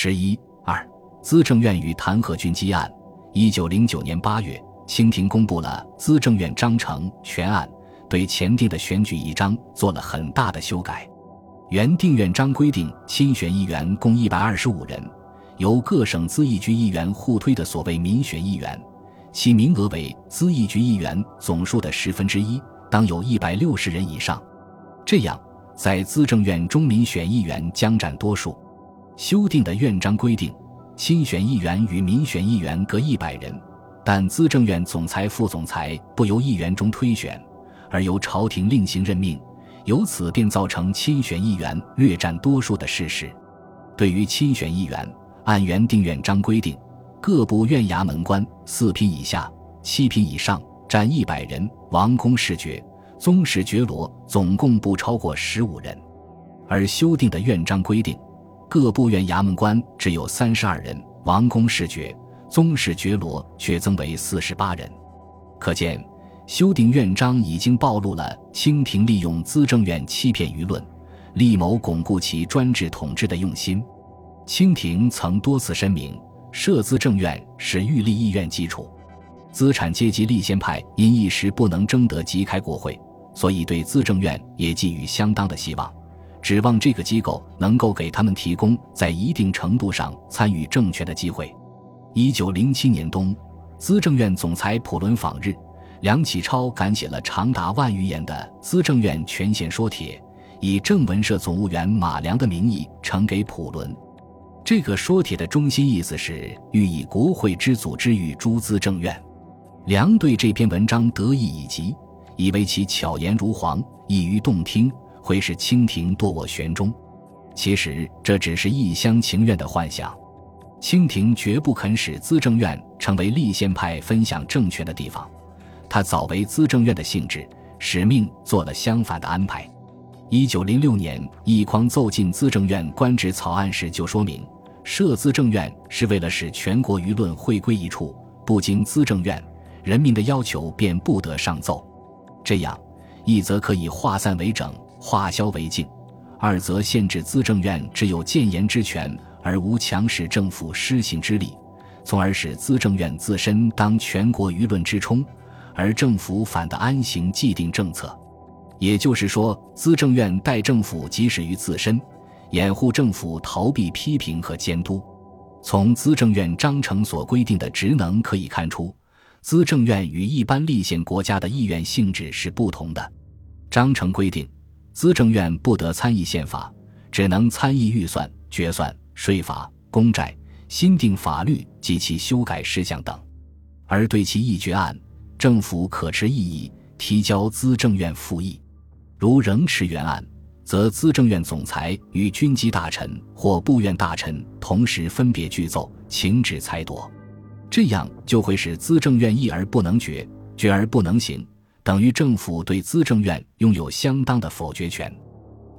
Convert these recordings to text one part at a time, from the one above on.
十一二，资政院与弹劾军机案。一九零九年八月，清廷公布了资政院章程全案，对前定的选举议章做了很大的修改。原定院章规定，亲选议员共一百二十五人，由各省资议局议员互推的所谓民选议员，其名额为资议局议员总数的十分之一，当有一百六十人以上。这样，在资政院中，民选议员将占多数。修订的院章规定，亲选议员与民选议员各一百人，但资政院总裁、副总裁不由议员中推选，而由朝廷另行任命，由此便造成亲选议员略占多数的事实。对于亲选议员，按原定院章规定，各部院衙门官四品以下、七品以上占一百人，王公世爵。宗室爵罗总共不超过十五人，而修订的院章规定，各部院衙门官只有三十二人，王公视爵、宗室爵罗却增为四十八人。可见，修订院章已经暴露了清廷利用资政院欺骗舆论、力谋巩固其专制统治的用心。清廷曾多次声明，设资政院是预立议院基础。资产阶级立宪派因一时不能争得即开国会。所以，对资政院也寄予相当的希望，指望这个机构能够给他们提供在一定程度上参与政权的机会。一九零七年冬，资政院总裁普伦访日，梁启超赶写了长达万余言的《资政院权限说帖》，以政文社总务员马良的名义呈给普伦。这个说帖的中心意思是欲以国会之组织与诸资政院。梁对这篇文章得意已极。以为其巧言如簧，易于动听，会使清廷堕我玄中。其实这只是一厢情愿的幻想。清廷绝不肯使资政院成为立宪派分享政权的地方。他早为资政院的性质、使命做了相反的安排。一九零六年，奕匡奏进资政院官职草案时就说明，设资政院是为了使全国舆论汇归一处，不经资政院，人民的要求便不得上奏。这样，一则可以化散为整，化消为净；二则限制资政院只有谏言之权，而无强使政府施行之力，从而使资政院自身当全国舆论之冲，而政府反得安行既定政策。也就是说，资政院代政府即使于自身，掩护政府逃避批评和监督。从资政院章程所规定的职能可以看出。资政院与一般立宪国家的意愿性质是不同的。章程规定，资政院不得参议宪法，只能参议预算、决算、税法、公债、新定法律及其修改事项等。而对其议决案，政府可持异议，提交资政院复议。如仍持原案，则资政院总裁与军机大臣或部院大臣同时分别具奏，请旨裁夺。这样就会使资政院议而不能决，决而不能行，等于政府对资政院拥有相当的否决权。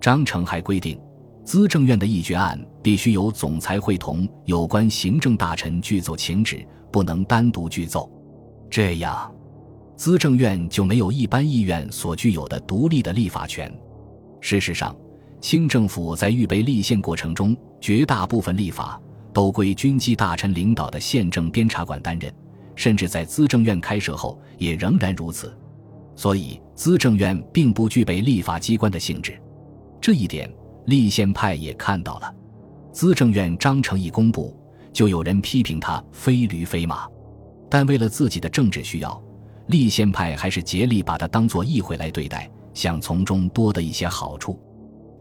章程还规定，资政院的议决案必须由总裁会同有关行政大臣具奏请旨，不能单独具奏。这样，资政院就没有一般议院所具有的独立的立法权。事实上，清政府在预备立宪过程中，绝大部分立法。都归军机大臣领导的宪政监察馆担任，甚至在资政院开设后也仍然如此。所以，资政院并不具备立法机关的性质。这一点，立宪派也看到了。资政院章程一公布，就有人批评他非驴非马。但为了自己的政治需要，立宪派还是竭力把它当作议会来对待，想从中多得一些好处。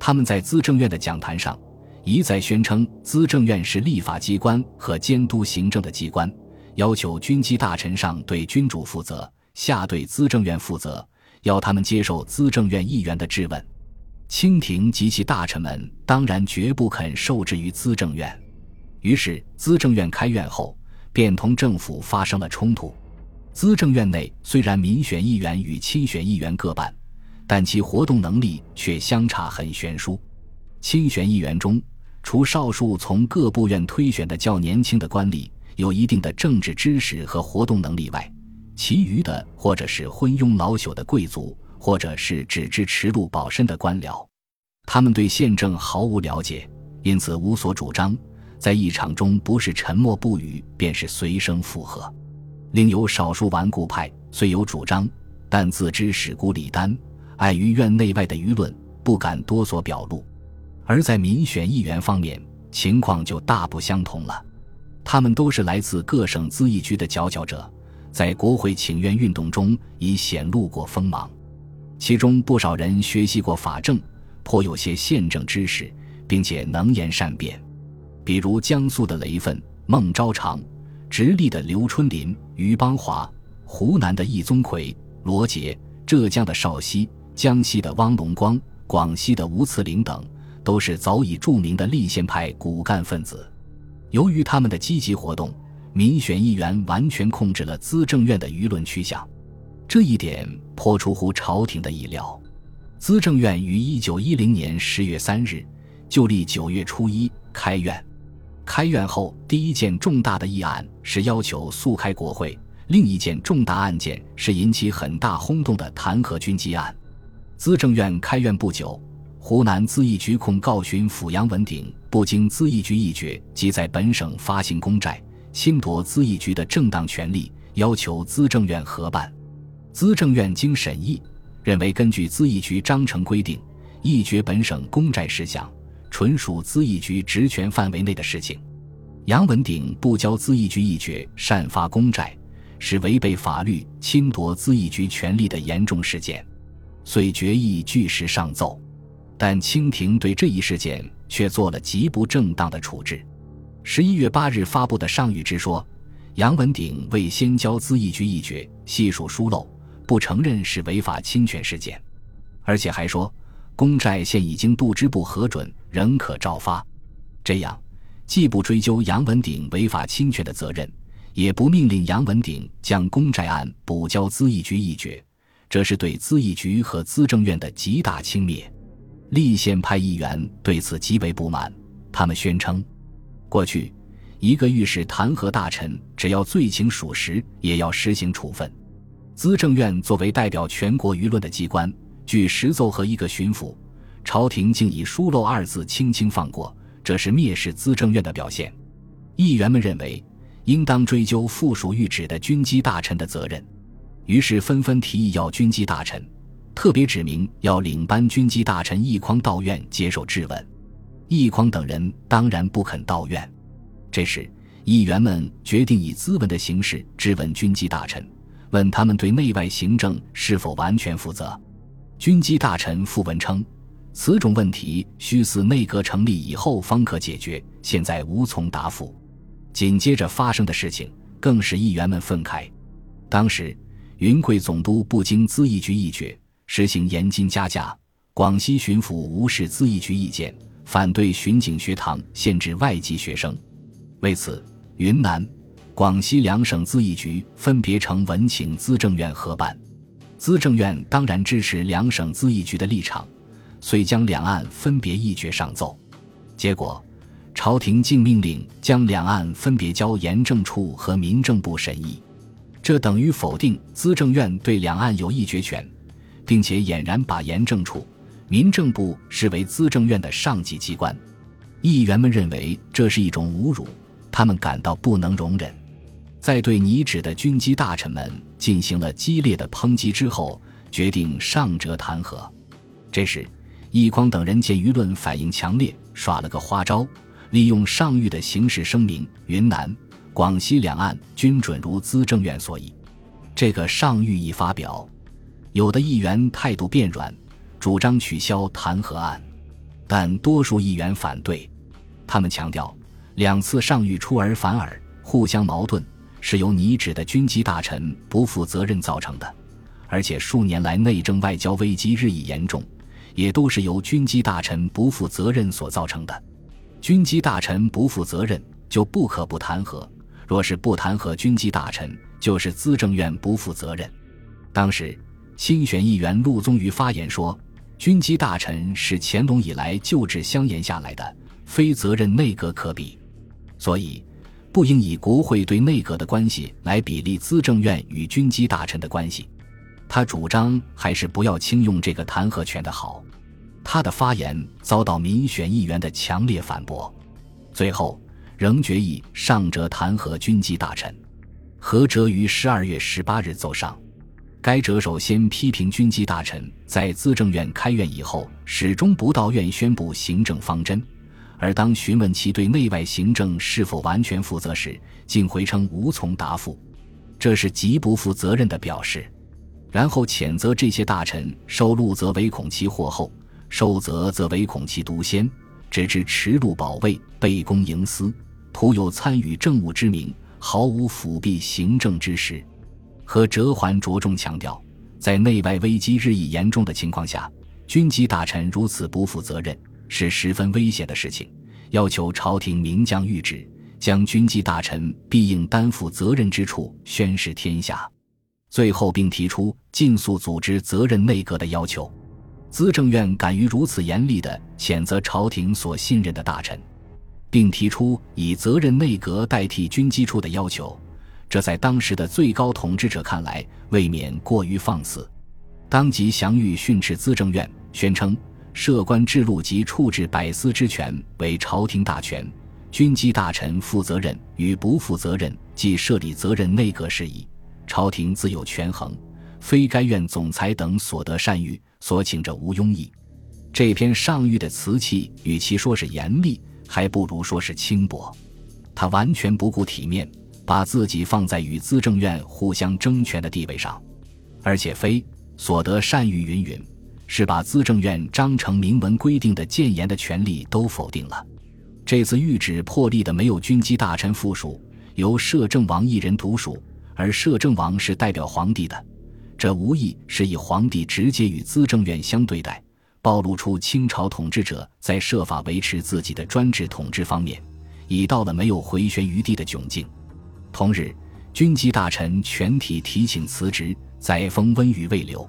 他们在资政院的讲坛上。一再宣称资政院是立法机关和监督行政的机关，要求军机大臣上对君主负责，下对资政院负责，要他们接受资政院议员的质问。清廷及其大臣们当然绝不肯受制于资政院，于是资政院开院后便同政府发生了冲突。资政院内虽然民选议员与亲选议员各半，但其活动能力却相差很悬殊。亲选议员中，除少数从各部院推选的较年轻的官吏有一定的政治知识和活动能力外，其余的或者是昏庸老朽的贵族，或者是只知持禄保身的官僚，他们对宪政毫无了解，因此无所主张，在议场中不是沉默不语，便是随声附和。另有少数顽固派，虽有主张，但自知史孤李丹，碍于院内外的舆论，不敢多所表露。而在民选议员方面，情况就大不相同了。他们都是来自各省咨议局的佼佼者，在国会请愿运动中已显露过锋芒。其中不少人学习过法政，颇有些宪政知识，并且能言善辩。比如江苏的雷奋、孟昭常，直隶的刘春霖、于邦华，湖南的易宗魁、罗杰，浙江的邵熙，江西的汪龙光，广西的吴慈林等，都是早已著名的立宪派骨干分子。由于他们的积极活动，民选议员完全控制了资政院的舆论趋向。这一点颇出乎朝廷的意料。资政院于一九一零年十月三日就历九月初一开院。开院后第一件重大的议案是要求速开国会，另一件重大案件是引起很大轰动的弹劾军机案。资政院开院不久，湖南咨议局控告巡抚杨文鼎不经咨议局议决，即在本省发行公债，侵夺咨议局的正当权利，要求资政院核办。资政院经审议，认为根据资议局章程规定，议决本省公债事项，纯属资议局职权范围内的事情。杨文鼎不交资议局议决，擅发公债，是违背法律、侵夺资议局权力的严重事件，遂决议据实上奏。但清廷对这一事件却做了极不正当的处置。十一月八日发布的上谕之说，杨文鼎未先交资议局议决，细数疏漏。不承认是违法侵权事件，而且还说公债现已经度支部核准，仍可照发。这样既不追究杨文鼎违法侵权的责任，也不命令杨文鼎将公债案补交资议局议决，这是对资议局和资政院的极大轻蔑。立宪派议员对此极为不满，他们宣称，过去一个御史弹劾大臣，只要罪情属实，也要实行处分。资政院作为代表全国舆论的机关，据实奏和一个巡抚，朝廷竟以疏漏二字轻轻放过，这是蔑视资政院的表现。议员们认为，应当追究附属御旨的军机大臣的责任，于是纷纷提议要军机大臣，特别指明要领班军机大臣易匡到院接受质问。易匡等人当然不肯到院。这时，议员们决定以咨文的形式质问军机大臣。问他们对内外行政是否完全负责？军机大臣复文称，此种问题需自内阁成立以后方可解决，现在无从答复。紧接着发生的事情更使议员们愤慨。当时，云贵总督不经咨议局议决，实行严金加价；广西巡抚无视咨议局意见，反对巡警学堂限制外籍学生。为此，云南。广西两省咨议局分别呈文请资政院合办，资政院当然支持两省咨议局的立场，遂将两案分别议决上奏。结果，朝廷竟命令将两案分别交严政处和民政部审议，这等于否定资政院对两案有议决权，并且俨然把严政处、民政部视为资政院的上级机关。议员们认为这是一种侮辱，他们感到不能容忍。在对拟旨的军机大臣们进行了激烈的抨击之后，决定上折弹劾。这时，易匡等人见舆论反应强烈，耍了个花招，利用上谕的形式声明：云南、广西两岸均准如资政院所议。这个上谕一发表，有的议员态度变软，主张取消弹劾案，但多数议员反对。他们强调，两次上谕出尔反尔，互相矛盾。是由拟旨的军机大臣不负责任造成的，而且数年来内政外交危机日益严重，也都是由军机大臣不负责任所造成的。军机大臣不负责任，就不可不弹劾；若是不弹劾军机大臣，就是资政院不负责任。当时，新选议员陆宗舆发言说：“军机大臣是乾隆以来旧制相沿下来的，非责任内阁可比，所以。”不应以国会对内阁的关系来比例资政院与军机大臣的关系。他主张还是不要轻用这个弹劾权的好。他的发言遭到民选议员的强烈反驳。最后，仍决议上折弹劾军机大臣。何哲于十二月十八日奏上。该折首先批评军机大臣在资政院开院以后，始终不到院宣布行政方针，而当询问其对内外行政是否完全负责时，竟回称无从答复，这是极不负责任的表示。然后谴责这些大臣受禄则唯恐其祸后，受责则唯恐其独先，只知持禄保卫，背公营私，徒有参与政务之名，毫无辅弼行政之实。和折还着重强调，在内外危机日益严重的情况下，军机大臣如此不负责任是十分危险的事情。要求朝廷明将谕旨，将军机大臣必应担负责任之处宣示天下。最后，并提出尽速组织责任内阁的要求。资政院敢于如此严厉地谴责朝廷所信任的大臣，并提出以责任内阁代替军机处的要求。这在当时的最高统治者看来，未免过于放肆。当即降谕训斥资政院，宣称设官制禄及处置百司之权为朝廷大权，军机大臣负责任与不负责任，即设立责任内阁事宜，朝廷自有权衡，非该院总裁等所得善谕，所请者无庸议。这篇上谕的辞气，与其说是严厉，还不如说是轻薄。他完全不顾体面。把自己放在与资政院互相争权的地位上，而且非所得善谕云云，是把资政院章程明文规定的谏言的权利都否定了。这次谕旨破例的没有军机大臣附属，由摄政王一人独属，而摄政王是代表皇帝的，这无疑是以皇帝直接与资政院相对待，暴露出清朝统治者在设法维持自己的专制统治方面，已到了没有回旋余地的窘境。同日，军机大臣全体提请辞职，载沣温语未留，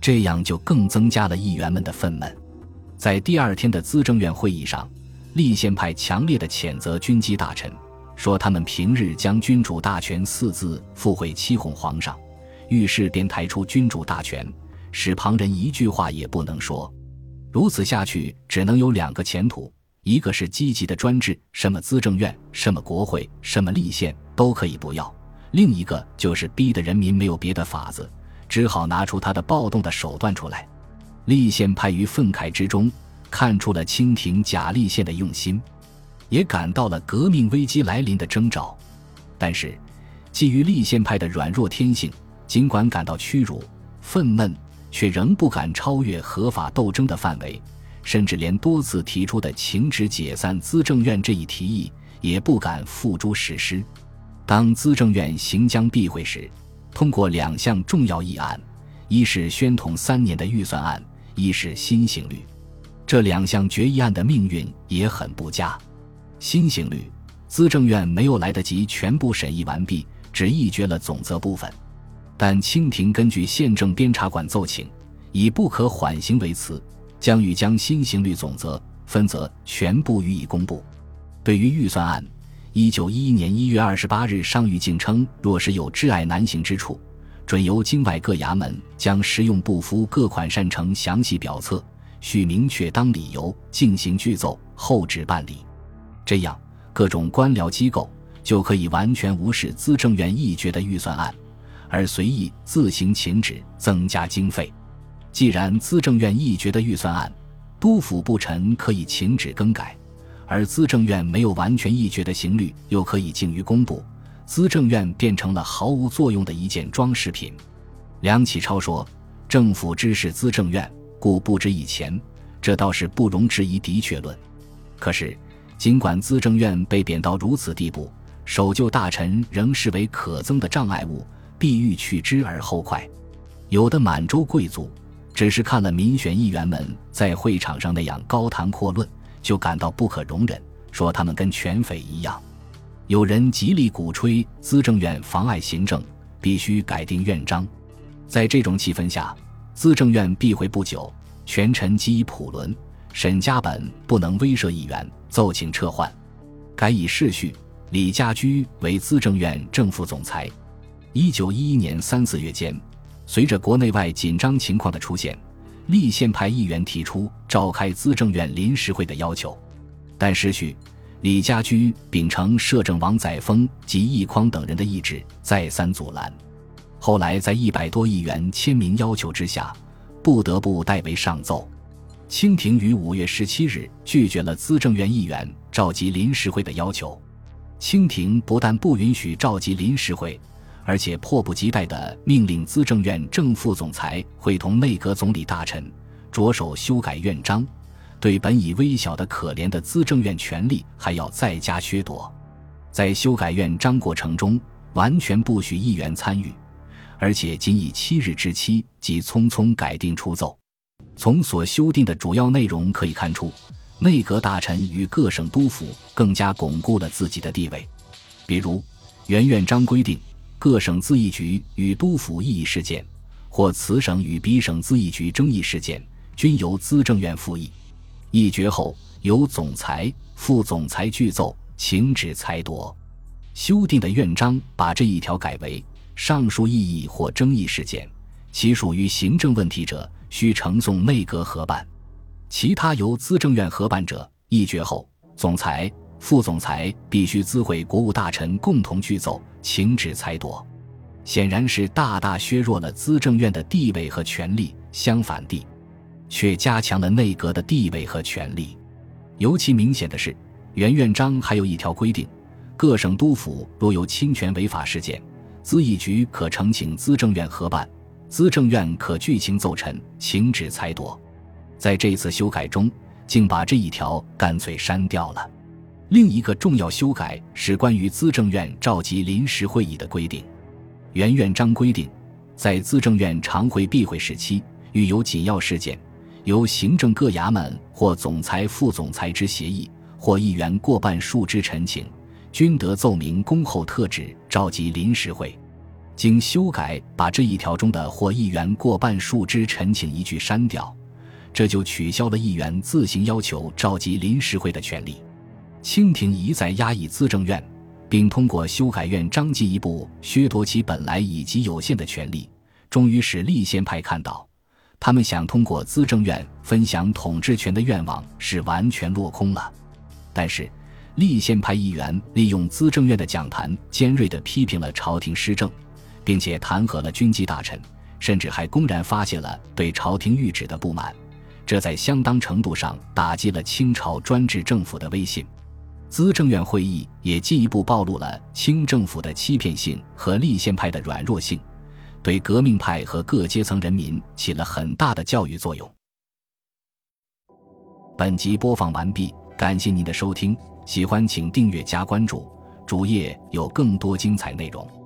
这样就更增加了议员们的愤懑。在第二天的资政院会议上，立宪派强烈的谴责军机大臣，说他们平日将“君主大权”四字附会欺哄皇上，遇事便抬出君主大权，使旁人一句话也不能说。如此下去，只能有两个前途。一个是积极的专制，什么资政院、什么国会、什么立宪都可以不要；另一个就是逼得人民没有别的法子，只好拿出他的暴动的手段出来。立宪派于愤慨之中看出了清廷假立宪的用心，也感到了革命危机来临的征兆。但是，基于立宪派的软弱天性，尽管感到屈辱、愤懑，却仍不敢超越合法斗争的范围。甚至连多次提出的请旨解散资政院这一提议也不敢付诸实施。当资政院行将闭会时，通过两项重要议案：一是宣统三年的预算案，一是新刑律。这两项决议案的命运也很不佳。新刑律，资政院没有来得及全部审议完毕，只议决了总则部分。但清廷根据宪政监察馆奏请，以不可缓刑为辞。将欲将新刑律总则、分则全部予以公布。对于预算案，一九一一年一月二十八日上谕竟称，若是有挚爱难行之处，准由京外各衙门将实用部夫各款善成详细表册，须明确当理由，进行具奏，后旨办理。这样，各种官僚机构就可以完全无视资政院议决的预算案，而随意自行请旨增加经费。既然资政院议决的预算案，督府不臣可以请旨更改，而资政院没有完全议决的刑律又可以静于公布，资政院变成了毫无作用的一件装饰品。梁启超说：“政府知是资政院，故不知以前。”这倒是不容置疑的确论。可是，尽管资政院被贬到如此地步，守旧大臣仍视为可憎的障碍物，必欲去之而后快。有的满洲贵族。只是看了民选议员们在会场上那样高谈阔论，就感到不可容忍，说他们跟犬匪一样。有人极力鼓吹资政院妨碍行政，必须改定院章。在这种气氛下，资政院闭会不久，权臣即以普伦、沈家本不能威慑议员，奏请撤换，改以世序李家驹为资政院正副总裁。一九一一年三四月间。随着国内外紧张情况的出现，立宪派议员提出召开资政院临时会的要求，但时许李家驹秉承摄政王载沣及奕匡等人的意志，再三阻拦。后来在一百多议员签名要求之下，不得不代为上奏。清廷于五月十七日拒绝了资政院议员召集临时会的要求。清廷不但不允许召集临时会，而且迫不及待地命令资政院正副总裁会同内阁总理大臣，着手修改院章。对本已微小的可怜的资政院权力还要再加削夺，在修改院章过程中完全不许议员参与，而且仅以七日之期即匆匆改定出奏。从所修订的主要内容可以看出，内阁大臣与各省督府更加巩固了自己的地位。比如，原院章规定，各省咨议局与督府异议事件，或此省与彼省咨议局争议事件，均由资政院复议。议决后，由总裁、副总裁具奏，请旨裁夺。修订的院章把这一条改为：上述异议或争议事件，其属于行政问题者，需呈送内阁核办；其他由资政院核办者，议决后，总裁、副总裁必须资会国务大臣共同具奏，请旨裁夺。显然是大大削弱了资政院的地位和权力。相反地。却加强了内阁的地位和权力。尤其明显的是，原院章还有一条规定：各省督府若有侵权违法事件，资议局可呈请资政院核办，资政院可具情奏陈，请旨裁夺。在这次修改中，竟把这一条干脆删掉了。另一个重要修改是关于资政院召集临时会议的规定。原院章规定，在资政院常会闭会时期，遇有紧要事件。由行政各衙门或总裁、副总裁之协议，或议员过半数之陈请，均得奏明恭候特旨召集临时会。经修改，把这一条中的“或议员过半数之陈请”一句删掉，这就取消了议员自行要求召集临时会的权利。清廷一再压抑资政院，并通过修改院章进一步削夺其本来已极有限的权利，终于使立宪派看到。他们想通过资政院分享统治权的愿望是完全落空了，但是立宪派议员利用资政院的讲坛，尖锐地批评了朝廷施政，并且弹劾了军机大臣，甚至还公然发泄了对朝廷谕旨的不满，这在相当程度上打击了清朝专制政府的威信。资政院会议也进一步暴露了清政府的欺骗性和立宪派的软弱性。对革命派和各阶层人民起了很大的教育作用。本集播放完毕，感谢您的收听，喜欢请订阅加关注，主页有更多精彩内容。